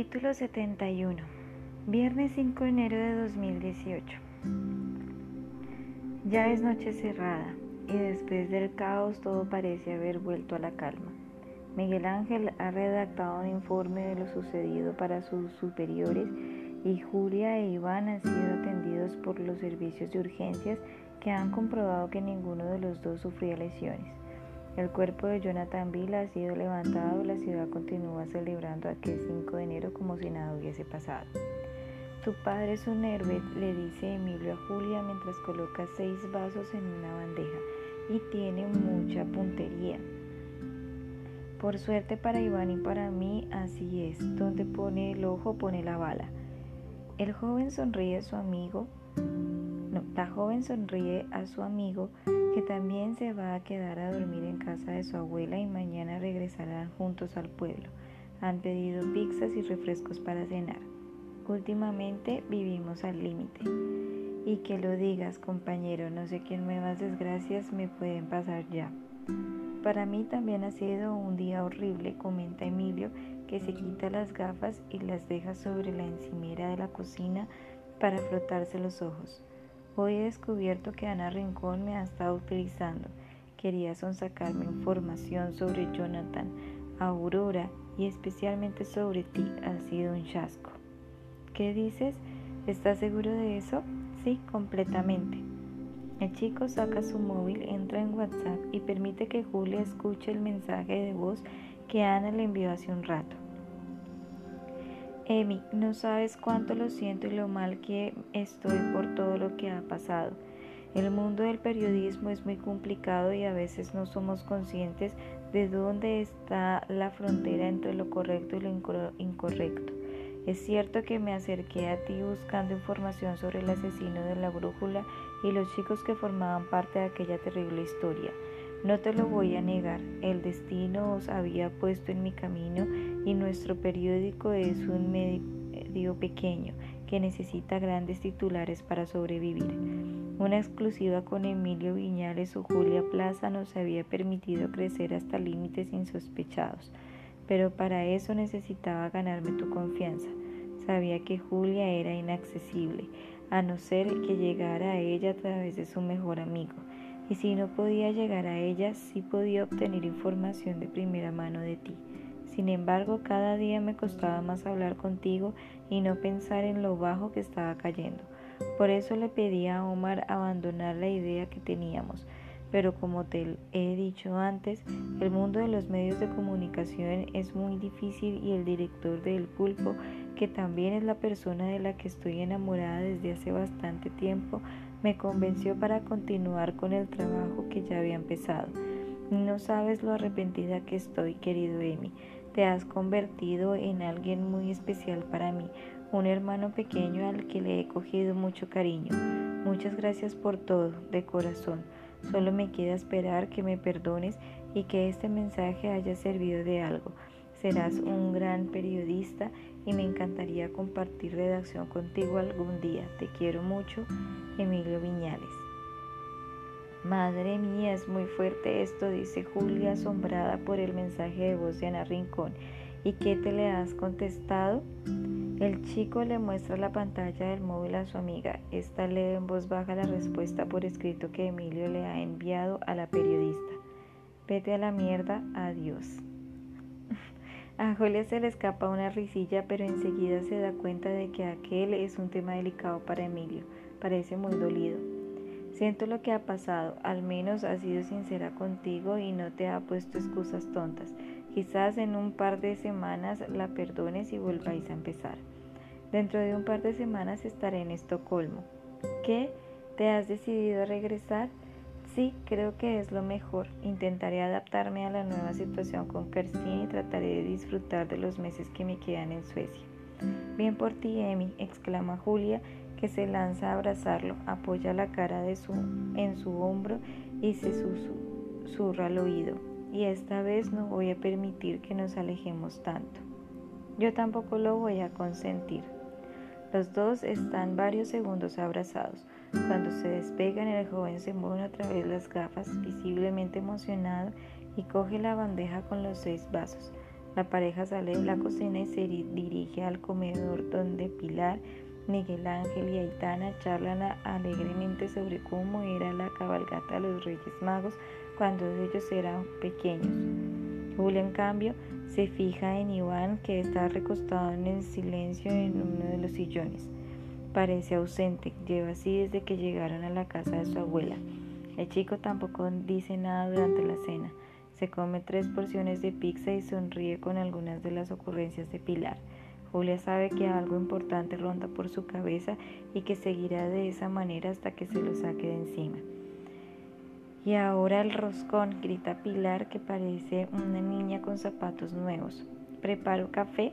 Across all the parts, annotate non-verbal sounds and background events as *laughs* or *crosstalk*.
Capítulo 71 Viernes 5 de enero de 2018 Ya es noche cerrada y después del caos todo parece haber vuelto a la calma. Miguel Ángel ha redactado un informe de lo sucedido para sus superiores y Julia e Iván han sido atendidos por los servicios de urgencias que han comprobado que ninguno de los dos sufría lesiones. El cuerpo de Jonathan Bill ha sido levantado, la ciudad continúa celebrando aquel 5 de enero como si nada hubiese pasado. Tu padre es un héroe, le dice Emilio a Julia mientras coloca seis vasos en una bandeja y tiene mucha puntería. Por suerte para Iván y para mí, así es. Donde pone el ojo, pone la bala. El joven sonríe a su amigo. La joven sonríe a su amigo que también se va a quedar a dormir en casa de su abuela y mañana regresarán juntos al pueblo. Han pedido pizzas y refrescos para cenar. Últimamente vivimos al límite. Y que lo digas, compañero, no sé qué nuevas desgracias me pueden pasar ya. Para mí también ha sido un día horrible, comenta Emilio, que se quita las gafas y las deja sobre la encimera de la cocina para frotarse los ojos. Hoy he descubierto que Ana Rincón me ha estado utilizando. Quería sonsacarme información sobre Jonathan, Aurora y especialmente sobre ti. Ha sido un chasco. ¿Qué dices? ¿Estás seguro de eso? Sí, completamente. El chico saca su móvil, entra en WhatsApp y permite que Julia escuche el mensaje de voz que Ana le envió hace un rato. Emi, no sabes cuánto lo siento y lo mal que estoy por todo lo que ha pasado. El mundo del periodismo es muy complicado y a veces no somos conscientes de dónde está la frontera entre lo correcto y lo incorrecto. Es cierto que me acerqué a ti buscando información sobre el asesino de la brújula y los chicos que formaban parte de aquella terrible historia. No te lo voy a negar, el destino os había puesto en mi camino y nuestro periódico es un medio pequeño que necesita grandes titulares para sobrevivir. Una exclusiva con Emilio Viñales o Julia Plaza nos había permitido crecer hasta límites insospechados, pero para eso necesitaba ganarme tu confianza. Sabía que Julia era inaccesible, a no ser que llegara a ella a través de su mejor amigo y si no podía llegar a ella, sí podía obtener información de primera mano de ti. Sin embargo, cada día me costaba más hablar contigo y no pensar en lo bajo que estaba cayendo. Por eso le pedí a Omar abandonar la idea que teníamos. Pero como te he dicho antes, el mundo de los medios de comunicación es muy difícil y el director del pulpo, que también es la persona de la que estoy enamorada desde hace bastante tiempo, me convenció para continuar con el trabajo que ya había empezado. No sabes lo arrepentida que estoy, querido Emi. Te has convertido en alguien muy especial para mí, un hermano pequeño al que le he cogido mucho cariño. Muchas gracias por todo, de corazón. Solo me queda esperar que me perdones y que este mensaje haya servido de algo. Serás un gran periodista y me encantaría compartir redacción contigo algún día. Te quiero mucho, Emilio Viñales. Madre mía, es muy fuerte esto, dice Julia asombrada por el mensaje de voz de Ana Rincón. ¿Y qué te le has contestado? El chico le muestra la pantalla del móvil a su amiga. Esta lee en voz baja la respuesta por escrito que Emilio le ha enviado a la periodista. Vete a la mierda, adiós. *laughs* A Julia se le escapa una risilla, pero enseguida se da cuenta de que aquel es un tema delicado para Emilio. Parece muy dolido. Siento lo que ha pasado, al menos ha sido sincera contigo y no te ha puesto excusas tontas. Quizás en un par de semanas la perdones y volváis a empezar. Dentro de un par de semanas estaré en Estocolmo. ¿Qué? ¿Te has decidido a regresar? Sí, creo que es lo mejor. Intentaré adaptarme a la nueva situación con Kerstin y trataré de disfrutar de los meses que me quedan en Suecia. Bien por ti, Emi, exclama Julia, que se lanza a abrazarlo, apoya la cara de su, en su hombro y se susurra al oído. Y esta vez no voy a permitir que nos alejemos tanto. Yo tampoco lo voy a consentir. Los dos están varios segundos abrazados. Cuando se despegan, el joven se mueve otra vez las gafas, visiblemente emocionado, y coge la bandeja con los seis vasos. La pareja sale de la cocina y se dirige al comedor donde Pilar, Miguel Ángel y Aitana charlan alegremente sobre cómo era la cabalgata de los Reyes Magos cuando ellos eran pequeños. Julia, en cambio, se fija en Iván que está recostado en silencio en uno de los sillones. Parece ausente, lleva así desde que llegaron a la casa de su abuela. El chico tampoco dice nada durante la cena. Se come tres porciones de pizza y sonríe con algunas de las ocurrencias de Pilar. Julia sabe que algo importante ronda por su cabeza y que seguirá de esa manera hasta que se lo saque de encima. Y ahora el roscón, grita Pilar que parece una niña con zapatos nuevos. ¿Preparo café?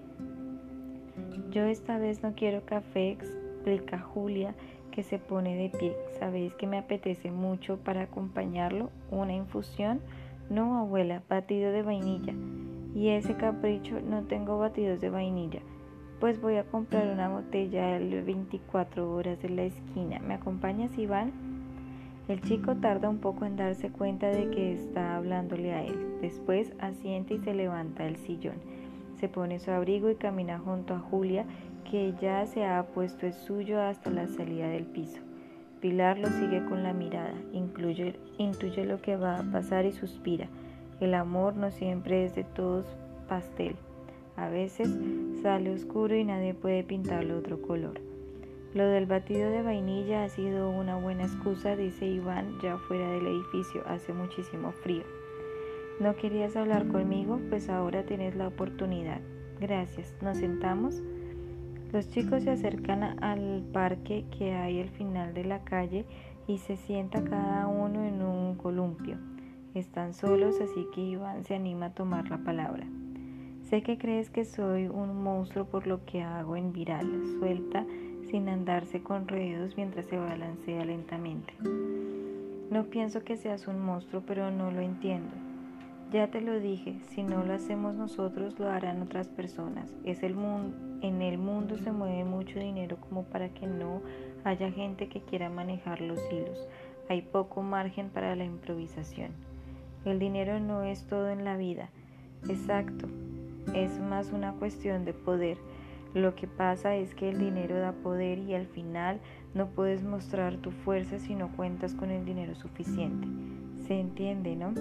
Yo esta vez no quiero café, explica Julia que se pone de pie. ¿Sabéis que me apetece mucho para acompañarlo? ¿Una infusión? No, abuela, batido de vainilla. Y ese capricho, no tengo batidos de vainilla. Pues voy a comprar una botella de 24 horas de la esquina. ¿Me acompañas, Iván? El chico tarda un poco en darse cuenta de que está hablándole a él. Después asiente y se levanta del sillón. Se pone su abrigo y camina junto a Julia, que ya se ha puesto el suyo hasta la salida del piso. Pilar lo sigue con la mirada, incluye, intuye lo que va a pasar y suspira. El amor no siempre es de todos pastel. A veces sale oscuro y nadie puede pintarlo otro color. Lo del batido de vainilla ha sido una buena excusa, dice Iván, ya fuera del edificio, hace muchísimo frío. ¿No querías hablar conmigo? Pues ahora tienes la oportunidad. Gracias. ¿Nos sentamos? Los chicos se acercan al parque que hay al final de la calle y se sienta cada uno en un columpio. Están solos, así que Iván se anima a tomar la palabra. Sé que crees que soy un monstruo por lo que hago en viral, suelta sin andarse con ruidos mientras se balancea lentamente. No pienso que seas un monstruo, pero no lo entiendo. Ya te lo dije, si no lo hacemos nosotros, lo harán otras personas. Es el mundo, en el mundo se mueve mucho dinero como para que no haya gente que quiera manejar los hilos. Hay poco margen para la improvisación. El dinero no es todo en la vida. Exacto. Es más una cuestión de poder. Lo que pasa es que el dinero da poder y al final no puedes mostrar tu fuerza si no cuentas con el dinero suficiente. Se entiende, ¿no?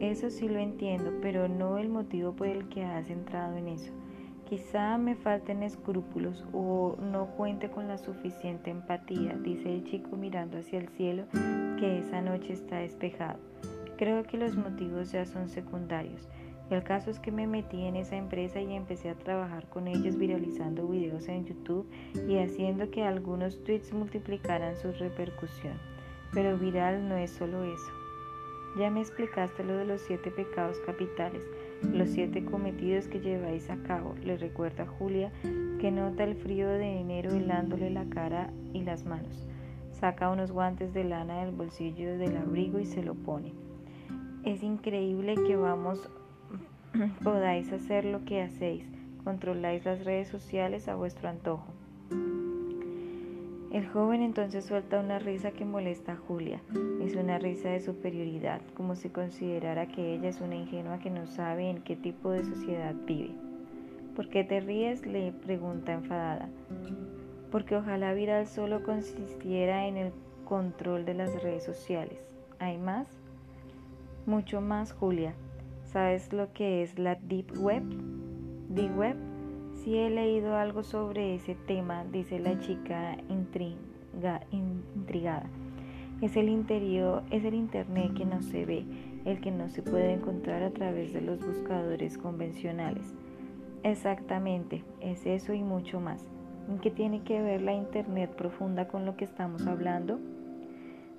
Eso sí lo entiendo, pero no el motivo por el que has entrado en eso. Quizá me falten escrúpulos o no cuente con la suficiente empatía, dice el chico mirando hacia el cielo que esa noche está despejado. Creo que los motivos ya son secundarios. El caso es que me metí en esa empresa y empecé a trabajar con ellos viralizando videos en YouTube y haciendo que algunos tweets multiplicaran su repercusión. Pero viral no es solo eso. Ya me explicaste lo de los siete pecados capitales, los siete cometidos que lleváis a cabo, le recuerda Julia, que nota el frío de enero helándole la cara y las manos. Saca unos guantes de lana del bolsillo del abrigo y se lo pone. Es increíble que vamos *clears throat* podáis hacer lo que hacéis, controláis las redes sociales a vuestro antojo. El joven entonces suelta una risa que molesta a Julia. Es una risa de superioridad, como si considerara que ella es una ingenua que no sabe en qué tipo de sociedad vive. ¿Por qué te ríes? le pregunta enfadada. Porque ojalá Viral solo consistiera en el control de las redes sociales. ¿Hay más? Mucho más, Julia. ¿Sabes lo que es la Deep Web? Deep Web si he leído algo sobre ese tema, dice la chica intrigada. Es el interior, es el internet que no se ve, el que no se puede encontrar a través de los buscadores convencionales. Exactamente, es eso y mucho más. ¿En qué tiene que ver la internet profunda con lo que estamos hablando?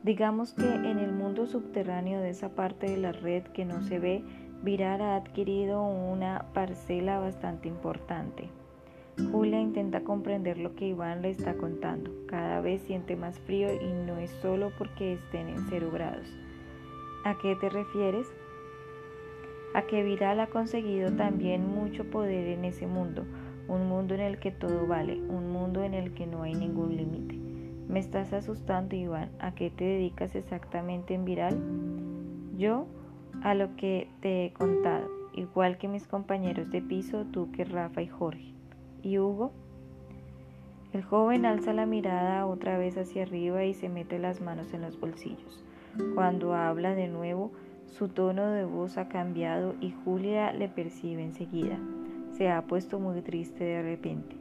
Digamos que en el mundo subterráneo de esa parte de la red que no se ve, Virar ha adquirido una parcela bastante importante. Julia intenta comprender lo que Iván le está contando. Cada vez siente más frío y no es solo porque estén en cero grados. ¿A qué te refieres? A que Viral ha conseguido también mucho poder en ese mundo, un mundo en el que todo vale, un mundo en el que no hay ningún límite. Me estás asustando, Iván. ¿A qué te dedicas exactamente en Viral? Yo a lo que te he contado. igual que mis compañeros de piso, Duque, Rafa y Jorge. ¿Y Hugo? El joven alza la mirada otra vez hacia arriba y se mete las manos en los bolsillos. Cuando habla de nuevo, su tono de voz ha cambiado y Julia le percibe enseguida. Se ha puesto muy triste de repente.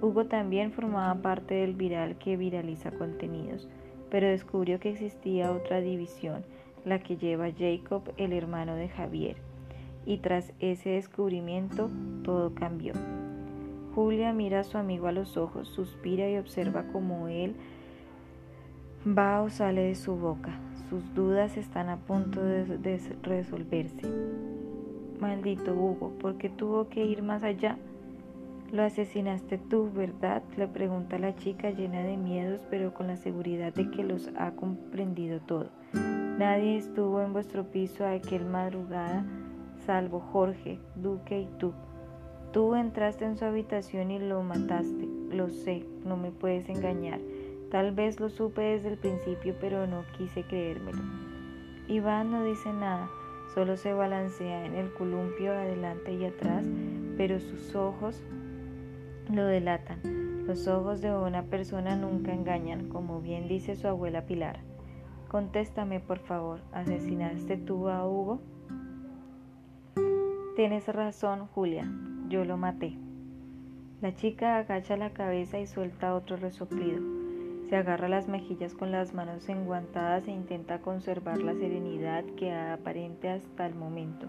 Hugo también formaba parte del viral que viraliza contenidos, pero descubrió que existía otra división, la que lleva Jacob, el hermano de Javier. Y tras ese descubrimiento, todo cambió. Julia mira a su amigo a los ojos, suspira y observa cómo él va o sale de su boca. Sus dudas están a punto de, resolverse. Maldito Hugo, ¿por qué tuvo que ir más allá? Lo asesinaste tú, ¿verdad? Le pregunta la chica llena de miedos, pero con la seguridad de que los ha comprendido todo. Nadie estuvo en vuestro piso aquel madrugada, salvo Jorge, Duque y tú. Tú entraste en su habitación y lo mataste. Lo sé, no me puedes engañar. Tal vez lo supe desde el principio, pero no quise creérmelo. Iván no dice nada, solo se balancea en el columpio adelante y atrás, pero sus ojos lo delatan. Los ojos de una persona nunca engañan, como bien dice su abuela Pilar. Contéstame, por favor, ¿asesinaste tú a Hugo? Tienes razón, Julia, yo lo maté. La chica agacha la cabeza y suelta otro resoplido. Se agarra las mejillas con las manos enguantadas e intenta conservar la serenidad que aparente hasta el momento.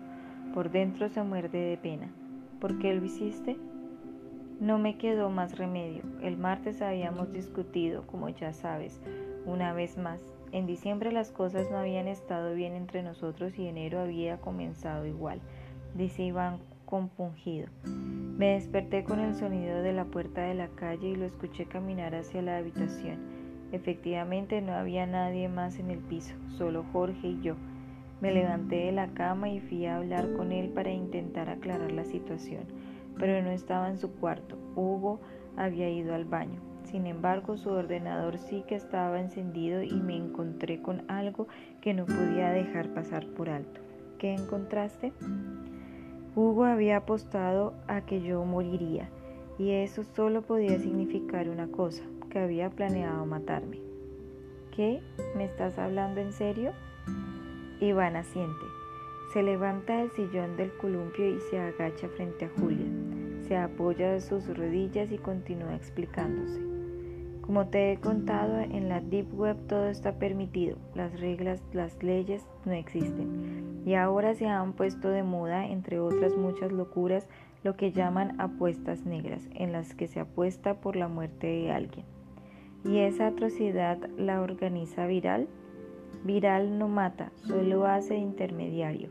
Por dentro se muerde de pena. ¿Por qué lo hiciste? No me quedó más remedio. El martes habíamos discutido, como ya sabes, una vez más. En diciembre las cosas no habían estado bien entre nosotros y enero había comenzado igual, dice Iván compungido. Me desperté con el sonido de la puerta de la calle y lo escuché caminar hacia la habitación. Efectivamente no había nadie más en el piso, solo Jorge y yo. Me levanté de la cama y fui a hablar con él para intentar aclarar la situación, pero no estaba en su cuarto. Hugo había ido al baño. Sin embargo, su ordenador sí que estaba encendido y me encontré con algo que no podía dejar pasar por alto. ¿Qué encontraste? Hugo había apostado a que yo moriría, y eso solo podía significar una cosa, que había planeado matarme. ¿Qué? ¿Me estás hablando en serio? Iván asiente. Se levanta del sillón del columpio y se agacha frente a Julia. Se apoya de sus rodillas y continúa explicándose. Como te he contado, en la Deep Web todo está permitido, las reglas, las leyes no existen. Y ahora se han puesto de moda, entre otras muchas locuras, lo que llaman apuestas negras, en las que se apuesta por la muerte de alguien. ¿Y esa atrocidad la organiza Viral? Viral no mata, solo hace intermediario.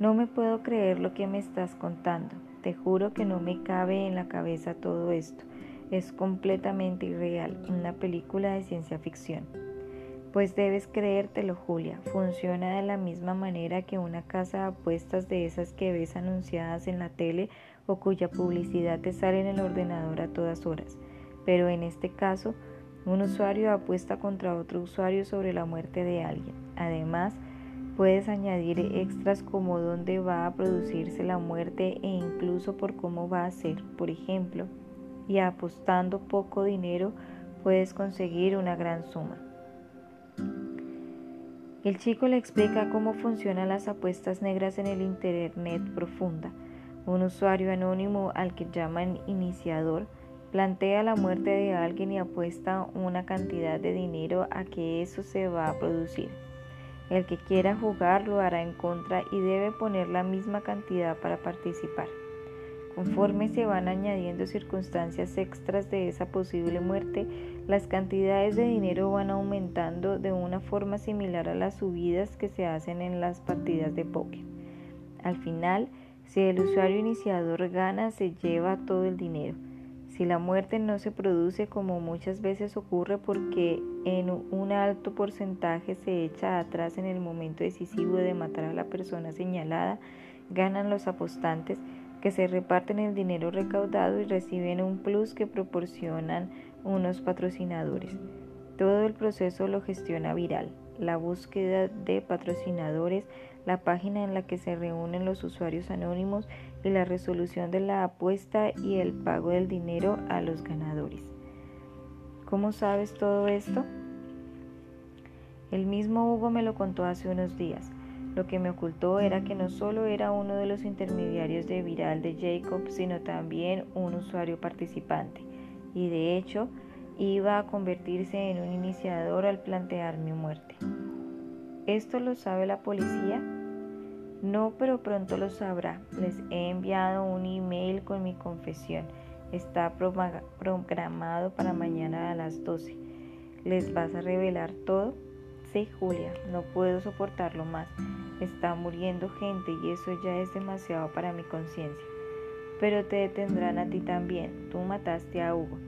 No me puedo creer lo que me estás contando. Te juro que no me cabe en la cabeza todo esto es completamente irreal, una película de ciencia ficción. Pues debes creértelo, Julia. Funciona de la misma manera que una casa de apuestas de esas que ves anunciadas en la tele o cuya publicidad te sale en el ordenador a todas horas. Pero en este caso, un usuario apuesta contra otro usuario sobre la muerte de alguien. Además, puedes añadir extras como dónde va a producirse la muerte e incluso por cómo va a ser. Por ejemplo, y apostando poco dinero puedes conseguir una gran suma. El chico le explica cómo funcionan las apuestas negras en el Internet profunda. Un usuario anónimo al que llaman iniciador plantea la muerte de alguien y apuesta una cantidad de dinero a que eso se va a producir. El que quiera jugar lo hará en contra y debe poner la misma cantidad para participar. Conforme se van añadiendo circunstancias extras de esa posible muerte, las cantidades de dinero van aumentando de una forma similar a las subidas que se hacen en las partidas de póker. Al final, si el usuario iniciador gana, se lleva todo el dinero. Si la muerte no se produce como muchas veces ocurre porque en un alto porcentaje se echa atrás en el momento decisivo de matar a la persona señalada, ganan los apostantes que se reparten el dinero recaudado y reciben un plus que proporcionan unos patrocinadores. Todo el proceso lo gestiona Viral. La búsqueda de patrocinadores la página en la que se reúnen los usuarios anónimos y la resolución de la apuesta y el pago del dinero a los ganadores. ¿Cómo sabes todo esto? El mismo Hugo me lo contó hace unos días. Lo que me ocultó era que no solo era uno de los intermediarios de Viral de Jacob, sino también un usuario participante. Y de hecho, iba a convertirse en un iniciador al plantear mi muerte. ¿Esto lo sabe la policía? No, pero pronto lo sabrá. Les he enviado un email con mi confesión. Está programado para mañana a las 12. ¿Les vas a revelar todo? Sí, Julia, no puedo soportarlo más. Está muriendo gente y eso ya es demasiado para mi conciencia. Pero te detendrán a ti también. Tú mataste a Hugo.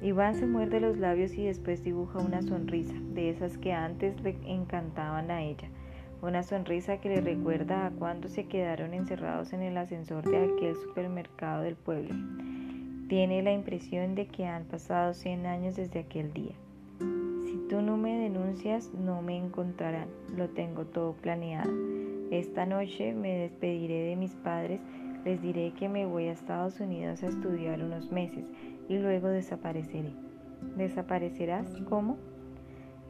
Iván se muerde los labios y después dibuja una sonrisa, de esas que antes le encantaban a ella. Una sonrisa que le recuerda a cuando se quedaron encerrados en el ascensor de aquel supermercado del pueblo. Tiene la impresión de que han pasado 100 años desde aquel día. Tú no me denuncias, no me encontrarán. Lo tengo todo planeado. Esta noche me despediré de mis padres. Les diré que me voy a Estados Unidos a estudiar unos meses y luego desapareceré. ¿Desaparecerás? ¿Cómo?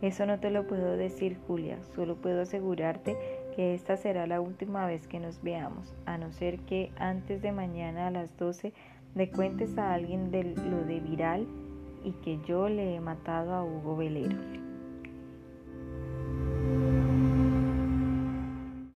Eso no te lo puedo decir, Julia. Solo puedo asegurarte que esta será la última vez que nos veamos, a no ser que antes de mañana a las 12 le cuentes a alguien de lo de viral y que yo le he matado a Hugo Velero.